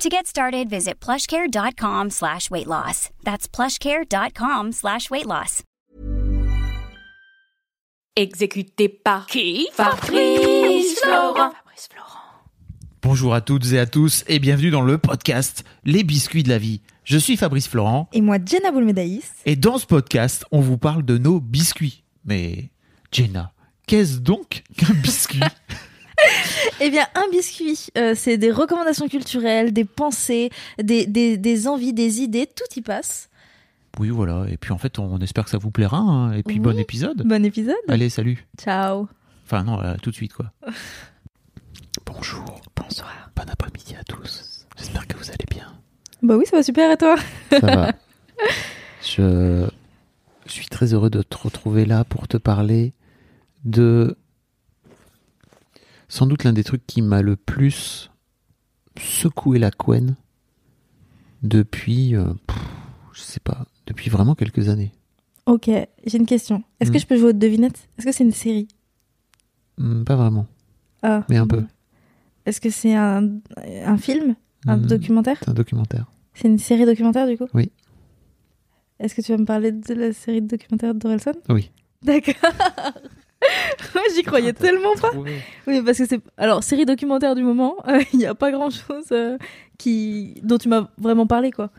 To get started, visit plushcare.com slash weight loss. That's plushcare.com slash weight loss. Exécuté par qui Fabrice Florent. Bonjour à toutes et à tous et bienvenue dans le podcast Les biscuits de la vie. Je suis Fabrice Florent Et moi, Jenna Boulmedaïs. et dans ce podcast, on vous parle de nos biscuits. Mais Jenna, qu'est-ce donc qu'un biscuit? Eh bien, un biscuit, euh, c'est des recommandations culturelles, des pensées, des, des, des envies, des idées, tout y passe. Oui, voilà. Et puis en fait, on espère que ça vous plaira. hein. Et puis Oui. bon épisode. Bon épisode. Allez, salut. Ciao. Enfin non, euh, tout de suite quoi. Bonjour, Bonsoir. bon après-midi à tous. J'espère que vous allez bien. Bah oui, ça va super et toi? Ça va. Je suis très heureux de te retrouver là pour te parler de sans doute l'un des trucs qui m'a le plus secoué la couenne depuis, euh, pff, je sais pas, depuis vraiment quelques années. Ok, j'ai une question. Est-ce Hmm. que je peux jouer aux devinettes? Est-ce que c'est une série? Hmm, pas vraiment, Ah. mais un peu. Est-ce que c'est un, un film? Un Hmm, documentaire? C'est un documentaire. C'est une série documentaire du coup? Oui. Est-ce que tu vas me parler de la série de documentaire d'Orelsan Oui. D'accord. Moi, j'y croyais tellement pas. Oui, parce que c'est. Alors, série documentaire du moment, il n'y a pas grand chose qui... dont tu m'as vraiment parlé, quoi.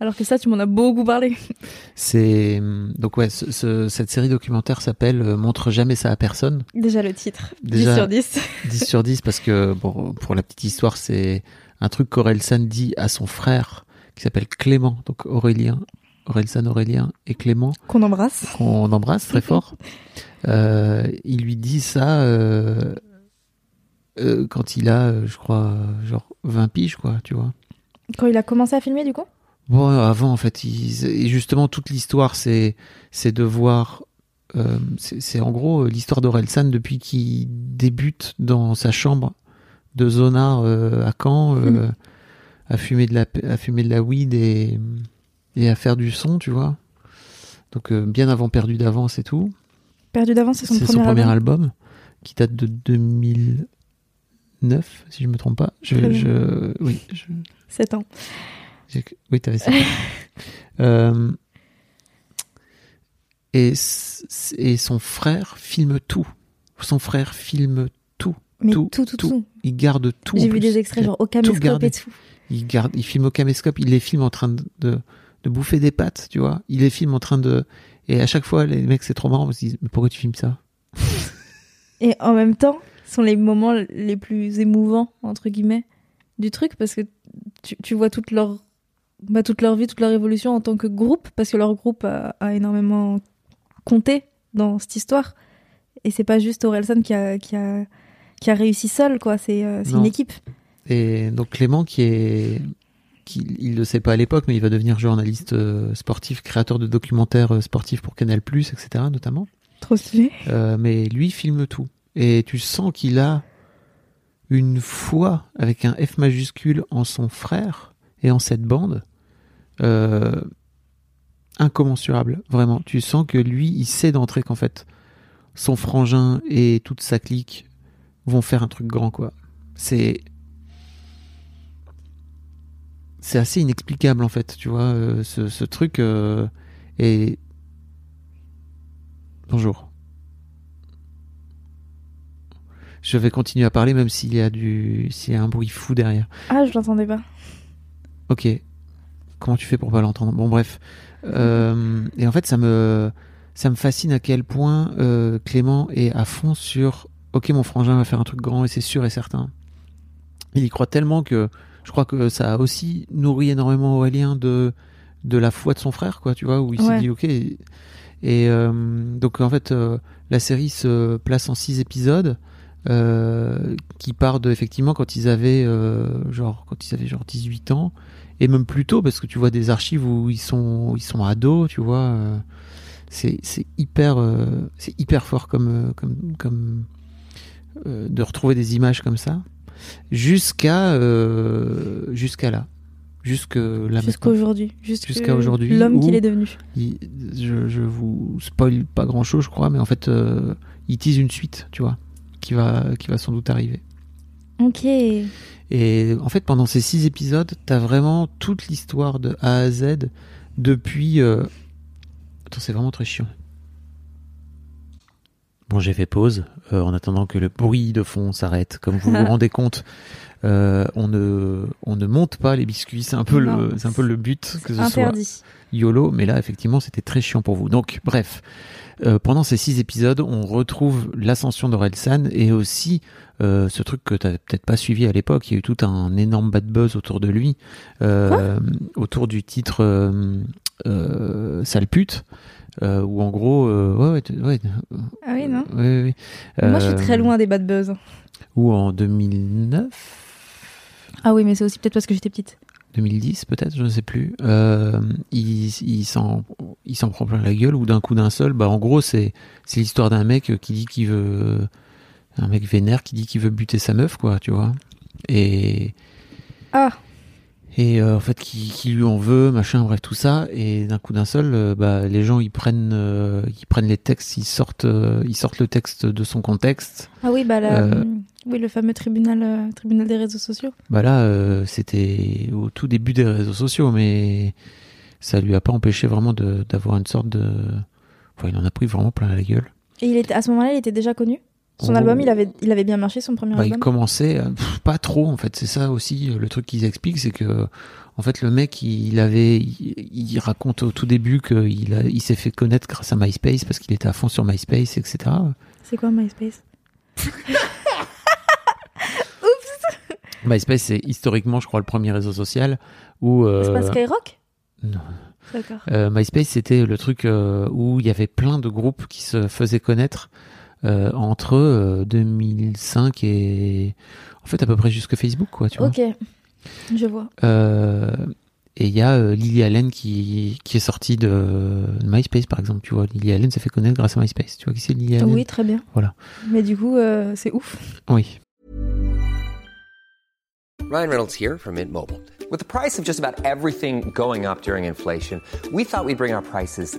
Alors que ça, tu m'en as beaucoup parlé. C'est donc ouais, ce- ce- cette série documentaire s'appelle euh, Montre jamais ça à personne. Déjà le titre. Déjà- 10 sur 10. 10 sur 10 parce que bon, pour la petite histoire, c'est un truc qu'Orelsan dit à son frère qui s'appelle Clément, donc Aurélien, Orelsan Aurélien et Clément, Qu'on embrasse. qu'on embrasse très fort. Euh, il lui dit ça euh, euh, quand il a, je crois, genre 20 piges, quoi, tu vois. Quand il a commencé à filmer, du coup? Bon, avant, en fait, et justement, toute l'histoire, c'est, c'est de voir. c'est, en gros l'histoire d'Orelsan depuis qu'il débute dans sa chambre de zonard à Caen, euh, à, fumer de la, à fumer de la weed et, et à faire du son, tu vois. Donc, euh, bien avant Perdu d'avance et tout. Perdu d'avance, c'est son, C'est premier, son premier album. album qui date de 2009, si je me trompe pas. Je, je, oui, je, 7 ans. Oui, t'avais ça. Euh, et, et son frère filme tout. Son frère filme tout. Mais Tout, tout, tout, tout. tout. Il garde tout. J'ai vu plus. des extraits, genre au caméscope et tout. Il, garde, il filme au caméscope, il les filme en train de, de, de bouffer des pâtes, tu vois. Il les filme en train de. Et à chaque fois, les mecs, c'est trop marrant, ils se disent Mais pourquoi tu filmes ça? Et en même temps, ce sont les moments les plus émouvants, entre guillemets, du truc, parce que tu, tu vois toute leur, bah, toute leur vie, toute leur évolution en tant que groupe, parce que leur groupe a, a énormément compté dans cette histoire. Et c'est pas juste Orelsan qui a, qui a, qui a réussi seul, quoi. C'est euh, une équipe. Et donc Clément, qui est, qui, il le sait pas à l'époque, mais il va devenir journaliste euh, sportif, créateur de documentaires euh, sportifs pour Canal+, etc. notamment. Trop stylé. Euh, mais lui filme tout. Et tu sens qu'il a une foi avec un F majuscule en son frère et en cette bande incommensurable. Vraiment, tu sens que lui, il sait d'entrée qu'en fait, son frangin et toute sa clique vont faire un truc grand, quoi. C'est c'est assez inexplicable en fait, tu vois, euh, ce, ce truc euh, et bonjour. Je vais continuer à parler même s'il y a du s'il y a un bruit fou derrière. Ah, je l'entendais pas. Ok. Comment tu fais pour pas l'entendre? Bon bref. Euh, et en fait ça me ça me fascine à quel point Clément est à fond sur ok mon frangin va faire un truc grand et c'est sûr et certain. Il y croit tellement que je crois que ça a aussi nourri énormément Aurélien de de la foi de son frère quoi tu vois où il s'est Ouais. dit ok et euh, donc en fait euh, la série se place en six épisodes euh, qui part de effectivement quand ils avaient euh, genre quand ils avaient genre 18 ans et même plus tôt parce que tu vois des archives où ils sont ils sont ados tu vois euh, c'est c'est hyper euh, c'est hyper fort comme comme comme euh, de retrouver des images comme ça jusqu'à euh, jusqu'à là jusque là. Jusqu'à aujourd'hui. Jusqu'à aujourd'hui, L'homme qu'il est devenu. Il- je, je vous spoil pas grand chose je crois mais en fait euh, il tease une suite tu vois qui va qui va sans doute arriver Ok. et en fait, pendant ces six épisodes, t'as vraiment toute l'histoire de A à Z depuis. euh, Attends, c'est vraiment très chiant. Bon, j'ai fait pause euh, en attendant que le bruit de fond s'arrête. Comme vous vous rendez compte, euh, on ne on ne monte pas les biscuits. C'est un peu Non. le c'est un peu le but que ce soit. YOLO, mais là, effectivement, c'était très chiant pour vous. Donc, bref, euh, pendant ces six épisodes, on retrouve l'ascension d'Orelsan et aussi euh, ce truc que t'avais peut-être pas suivi à l'époque. Il y a eu tout un énorme bad buzz autour de lui, euh, autour du titre euh, euh, Sale pute. Euh, où en gros, euh, ouais, ouais, ouais, Ah oui, non ouais, ouais, Moi, je suis Euh, très loin des bad buzz. Ou en 2009, Ah oui, mais c'est aussi peut-être parce que j'étais petite. 2010 peut-être, je ne sais plus. Euh, il il s'en il s'en prend plein la gueule ou d'un coup d'un seul. Bah en gros c'est c'est l'histoire d'un mec qui dit qu'il veut un mec vénère qui dit qu'il veut buter sa meuf quoi, tu vois. Et Ah, et euh, en fait qui, qui lui en veut machin bref tout ça et d'un coup d'un seul euh, bah les gens ils prennent euh, ils prennent les textes ils sortent euh, ils sortent le texte de son contexte ah oui, bah là, Euh, oui, le fameux tribunal, euh, tribunal des réseaux sociaux. Bah là, euh, c'était au tout début des réseaux sociaux, mais ça lui a pas empêché vraiment d'avoir une sorte de. Enfin, il en a pris vraiment plein la gueule. Et il était, à ce moment-là, il était déjà connu? Son album, il avait, il avait bien marché, son premier Bah, il album commençait euh, pff, pas trop en fait. C'est ça aussi euh, le truc qu'ils expliquent, c'est que en fait le mec il avait, il, il raconte au tout début qu'il a, il s'est fait connaître grâce à MySpace parce qu'il était à fond sur MySpace, etc. C'est quoi MySpace? MySpace c'est historiquement, je crois, le premier réseau social où. euh, C'est pas Skyrock? Non. D'accord. Euh, MySpace, c'était le truc euh, où il y avait plein de groupes qui se faisaient connaître euh, entre euh, 2005 et en fait à peu près jusque Facebook, quoi, tu vois. Ok, je vois. Euh, et il y a euh, Lily Allen qui, qui est sortie de MySpace, par exemple, tu vois. Lily Allen s'est fait connaître grâce à MySpace. Tu vois qui c'est Lily Allen? Oui, très bien. Voilà. Mais du coup, euh, c'est ouf. Oui. Ryan Reynolds here from Mint Mobile. With the price of just about everything going up during inflation, we thought we'd bring our prices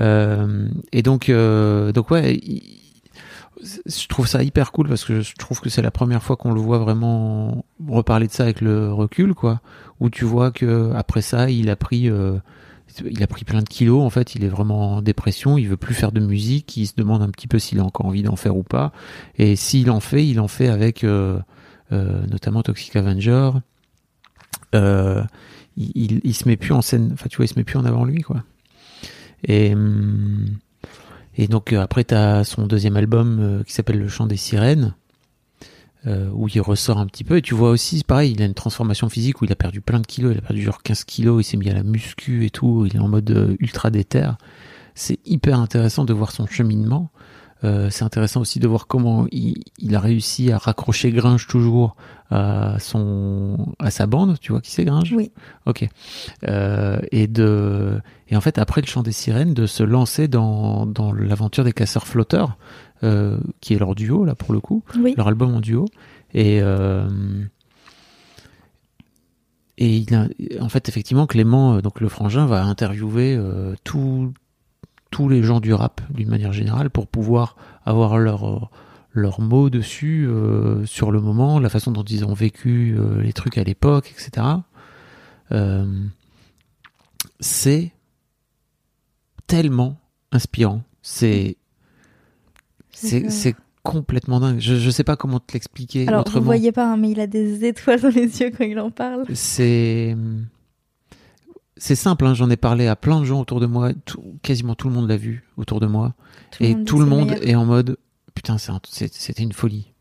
Et donc, euh, donc ouais, je trouve ça hyper cool parce que je trouve que c'est la première fois qu'on le voit vraiment reparler de ça avec le recul, quoi. Où tu vois que après ça, il a pris, euh, il a pris plein de kilos. En fait, il est vraiment en dépression. Il veut plus faire de musique. Il se demande un petit peu s'il a encore envie d'en faire ou pas. Et s'il en fait, il en fait avec euh, euh, notamment Toxic Avenger. Euh, il, il, il se met plus en scène. Enfin, tu vois, il se met plus en avant lui, quoi. Et, hum, et donc euh, après, tu as son deuxième album euh, qui s'appelle Le Chant des Sirènes, euh, où il ressort un petit peu. Et tu vois aussi, pareil, il a une transformation physique où il a perdu plein de kilos, il a perdu genre 15 kilos, il s'est mis à la muscu et tout, il est en mode euh, ultra déter. C'est hyper intéressant de voir son cheminement. Euh, c'est intéressant aussi de voir comment il, il a réussi à raccrocher Gringe toujours à son à sa bande. Tu vois qui c'est Gringe? Oui. Ok. Euh, et de et en fait après le chant des sirènes de se lancer dans dans l'aventure des casseurs flotteurs, euh, qui est leur duo là pour le coup, Oui. leur album en duo. Et et il a, en fait effectivement Clément donc le frangin va interviewer euh, tout tous les gens du rap d'une manière générale pour pouvoir avoir leur leurs mots dessus euh, sur le moment, la façon dont ils ont vécu euh, les trucs à l'époque, etc. Euh, c'est tellement inspirant. C'est C'est c'est complètement dingue. Je je sais pas comment te l'expliquer Alors, vous autrement. voyez pas, hein, mais il a des étoiles dans les yeux quand il en parle. C'est c'est simple. hein, J'en ai parlé à plein de gens autour de moi. Tout- quasiment tout le monde l'a vu autour de moi. Tout et tout le monde meilleur. est en mode putain, un- c'était une folie.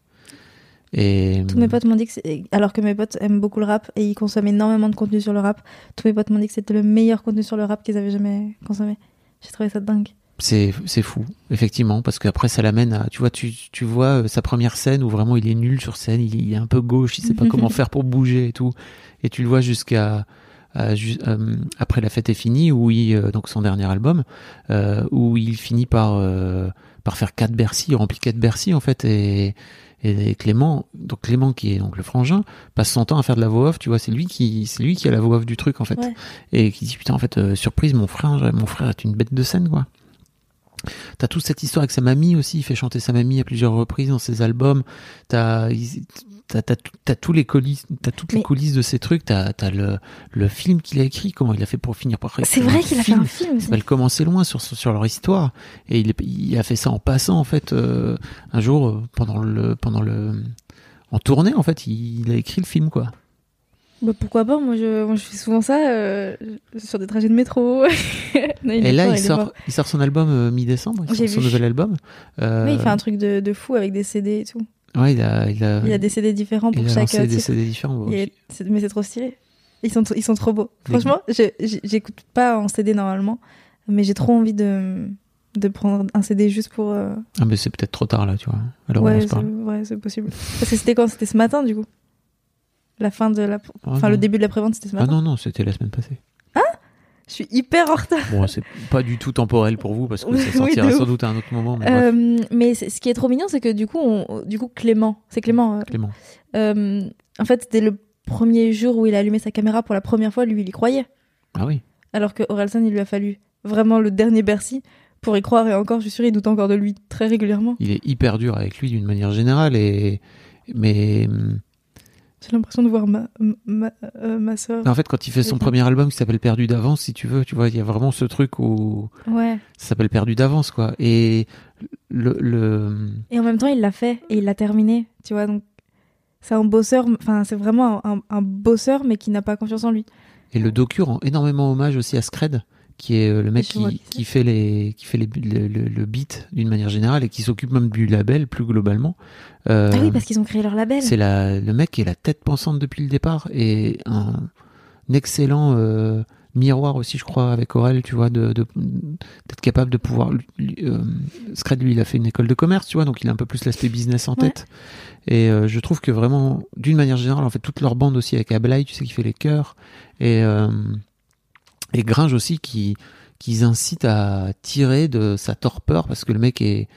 Et Tous mes potes m'ont dit que alors que mes potes aiment beaucoup le rap et ils consomment énormément de contenu sur le rap, tous mes potes m'ont dit que c'était le meilleur contenu sur le rap qu'ils avaient jamais consommé. J'ai trouvé ça dingue. c'est fou, effectivement, parce qu'après ça l'amène à tu vois tu tu vois euh, sa première scène où vraiment il est nul sur scène, il, il est un peu gauche, il sait pas comment faire pour bouger et tout, et tu le vois jusqu'à après la fête est finie où il euh, donc son dernier album euh, où il finit par euh, par faire quatre Bercy, il remplit quatre Bercy en fait et et Clément, donc Clément qui est donc le frangin, passe son temps à faire de la voix off, tu vois, c'est lui qui c'est lui qui a la voix off du truc en fait. Ouais. Et qui dit putain en fait euh, surprise mon frère mon frère est une bête de scène quoi. T'as toute cette histoire avec sa mamie aussi, il fait chanter sa mamie à plusieurs reprises dans ses albums. T'as t'as t'as tout- t'as tous les coulisses, t'as toutes les coulisses de ces trucs. T'as t'as le le film qu'il a écrit, comment il a fait pour finir par écrire C'est vrai qu'il a fait un film ça s'appelle Commencer loin sur, sur leur histoire. Et il, il a fait ça en passant, en fait, euh, un jour, euh, pendant le, pendant le, en tournée, en fait, il, il a écrit le film, quoi. Bah, pourquoi pas moi je, moi je fais souvent ça euh, sur des trajets de métro. Non, il Et là, fort, il sort, il sort son album euh, mi-décembre, sort son vu. nouvel album. Euh, Oui, il fait un truc de, de fou avec des CD et tout. Ouais, il a, il a, Il a des CD différents pour il a chaque des. CD différents. bon, Et c'est- mais c'est trop stylé. Ils sont, ils sont trop beaux. Franchement, j'écoute pas en CD normalement, mais j'ai trop envie de, de prendre un CD juste pour. euh, Ah, mais c'est peut-être trop tard, là, tu vois. Alors, on ouais, c'est parle. ouais, c'est possible. Parce que c'était quand? C'était ce matin, du coup. La fin de la. Ah, Enfin, le début de la prévente, c'était ce Ah matin. non, non, c'était la semaine passée. Je suis hyper en retard. Bon, c'est pas du tout temporel pour vous, parce que ça sortira sans ouf. doute à un autre moment. Mais Euh, mais ce qui est trop mignon, c'est que du coup, on, du coup Clément, c'est Clément. euh, Clément. euh, en fait, c'était le premier jour où il a allumé sa caméra pour la première fois, lui, il y croyait. Ah oui. Alors que Orelsan, il lui a fallu vraiment le dernier Bercy pour y croire. Et encore, je suis sûre, il doute encore de lui très régulièrement. il est hyper dur avec lui d'une manière générale et mais hum, J'ai l'impression de voir ma, ma, euh, ma soeur. en fait quand il fait son premier album qui s'appelle Perdu d'avance si tu veux tu vois il y a vraiment ce truc où Ouais. ça s'appelle Perdu d'avance quoi et le, le Et en même temps, il l'a fait et il l'a terminé. Tu vois, donc c'est un bosseur. Enfin, c'est vraiment un, un bosseur, mais qui n'a pas confiance en lui. et le docu rend énormément hommage aussi à Scred qui est euh, le mec qui, qui fait les qui fait les, le, le- le beat d'une manière générale et qui s'occupe même du label plus globalement Euh, ah oui, parce qu'ils ont créé leur label. C'est la, le mec qui est la tête pensante depuis le départ et un, un excellent euh, miroir aussi, je crois, avec Aurel, tu vois, de, de- d'être capable de pouvoir. lui- euh, Scred, lui, il a fait une école de commerce, tu vois, donc il a un peu plus l'aspect business en Ouais. tête. Et euh, je trouve que vraiment, d'une manière générale, en fait, toute leur bande aussi avec Ablai, tu sais, qui fait les chœurs, et, euh, et Gringe aussi, qui qu'ils incitent à tirer de sa torpeur parce que le mec est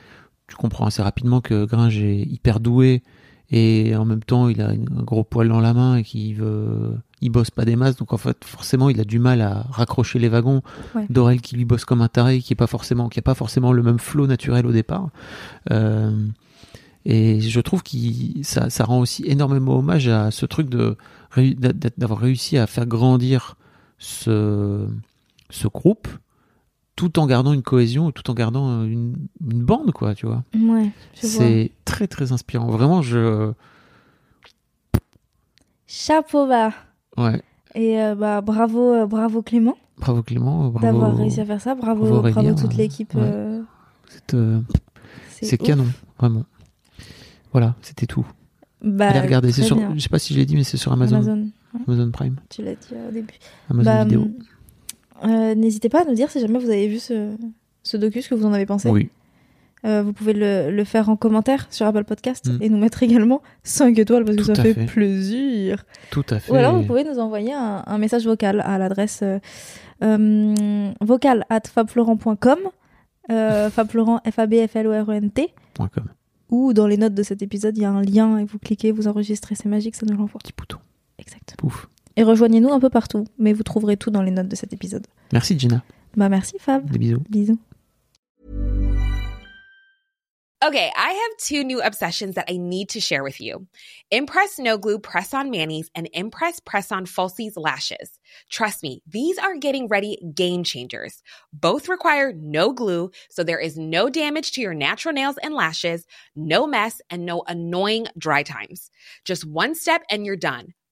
tu comprends assez rapidement que Gringe est hyper doué et en même temps il a un gros poil dans la main et qu'il veut il bosse pas des masses donc en fait forcément il a du mal à raccrocher les wagons Ouais. Dorel qui lui bosse comme un taré qui est pas forcément qui a pas forcément le même flow naturel au départ Euh, et je trouve que ça, ça rend aussi énormément hommage à ce truc de d'avoir réussi à faire grandir ce, ce groupe tout en gardant une cohésion, tout en gardant une, une bande, quoi, tu vois. Ouais. C'est très très inspirant. Vraiment, je. Chapeau bas. Ouais. Et euh, bah, bravo, euh, bravo Clément Bravo Clément, bravo. d'avoir réussi à faire ça. Bravo, bravo toute l'équipe. Ouais. euh, C'est euh, canon, vraiment. Voilà, c'était tout. Bah, Allez regarder, c'est sur. Je sais pas si je l'ai dit, mais c'est sur Amazon. Amazon, Amazon. Prime, Tu l'as dit au début. Amazon Bah, Vidéo. euh, N'hésitez pas à nous dire si jamais vous avez vu ce, ce docu, ce que vous en avez pensé. Oui, Euh, vous pouvez le, le faire en commentaire sur Apple Podcast Mm. et nous mettre également 5 étoiles parce que Tout ça fait, fait. plaisir. tout à fait. Ou alors vous pouvez nous envoyer un, un message vocal à l'adresse euh, euh, vocal at fabflorent.com euh, fabflorent f a b f l o r n t Point com. ou dans les notes de cet épisode il y a un lien et vous cliquez vous enregistrez c'est magique ça nous l'envoie Petit bouton. Exactement Pouf. et rejoignez-nous un peu partout mais vous trouverez tout dans les notes de cet épisode Merci Gina. bah merci Fab Des bisous. bisous Okay, I have two new obsessions that I need to share with you. Impress No Glue Press On Manis and Impress Press On Falsies Lashes. Trust me, these are getting ready game changers. Both require no glue, so there is no damage to your natural nails and lashes, no mess, and no annoying dry times. Just one step and you're done.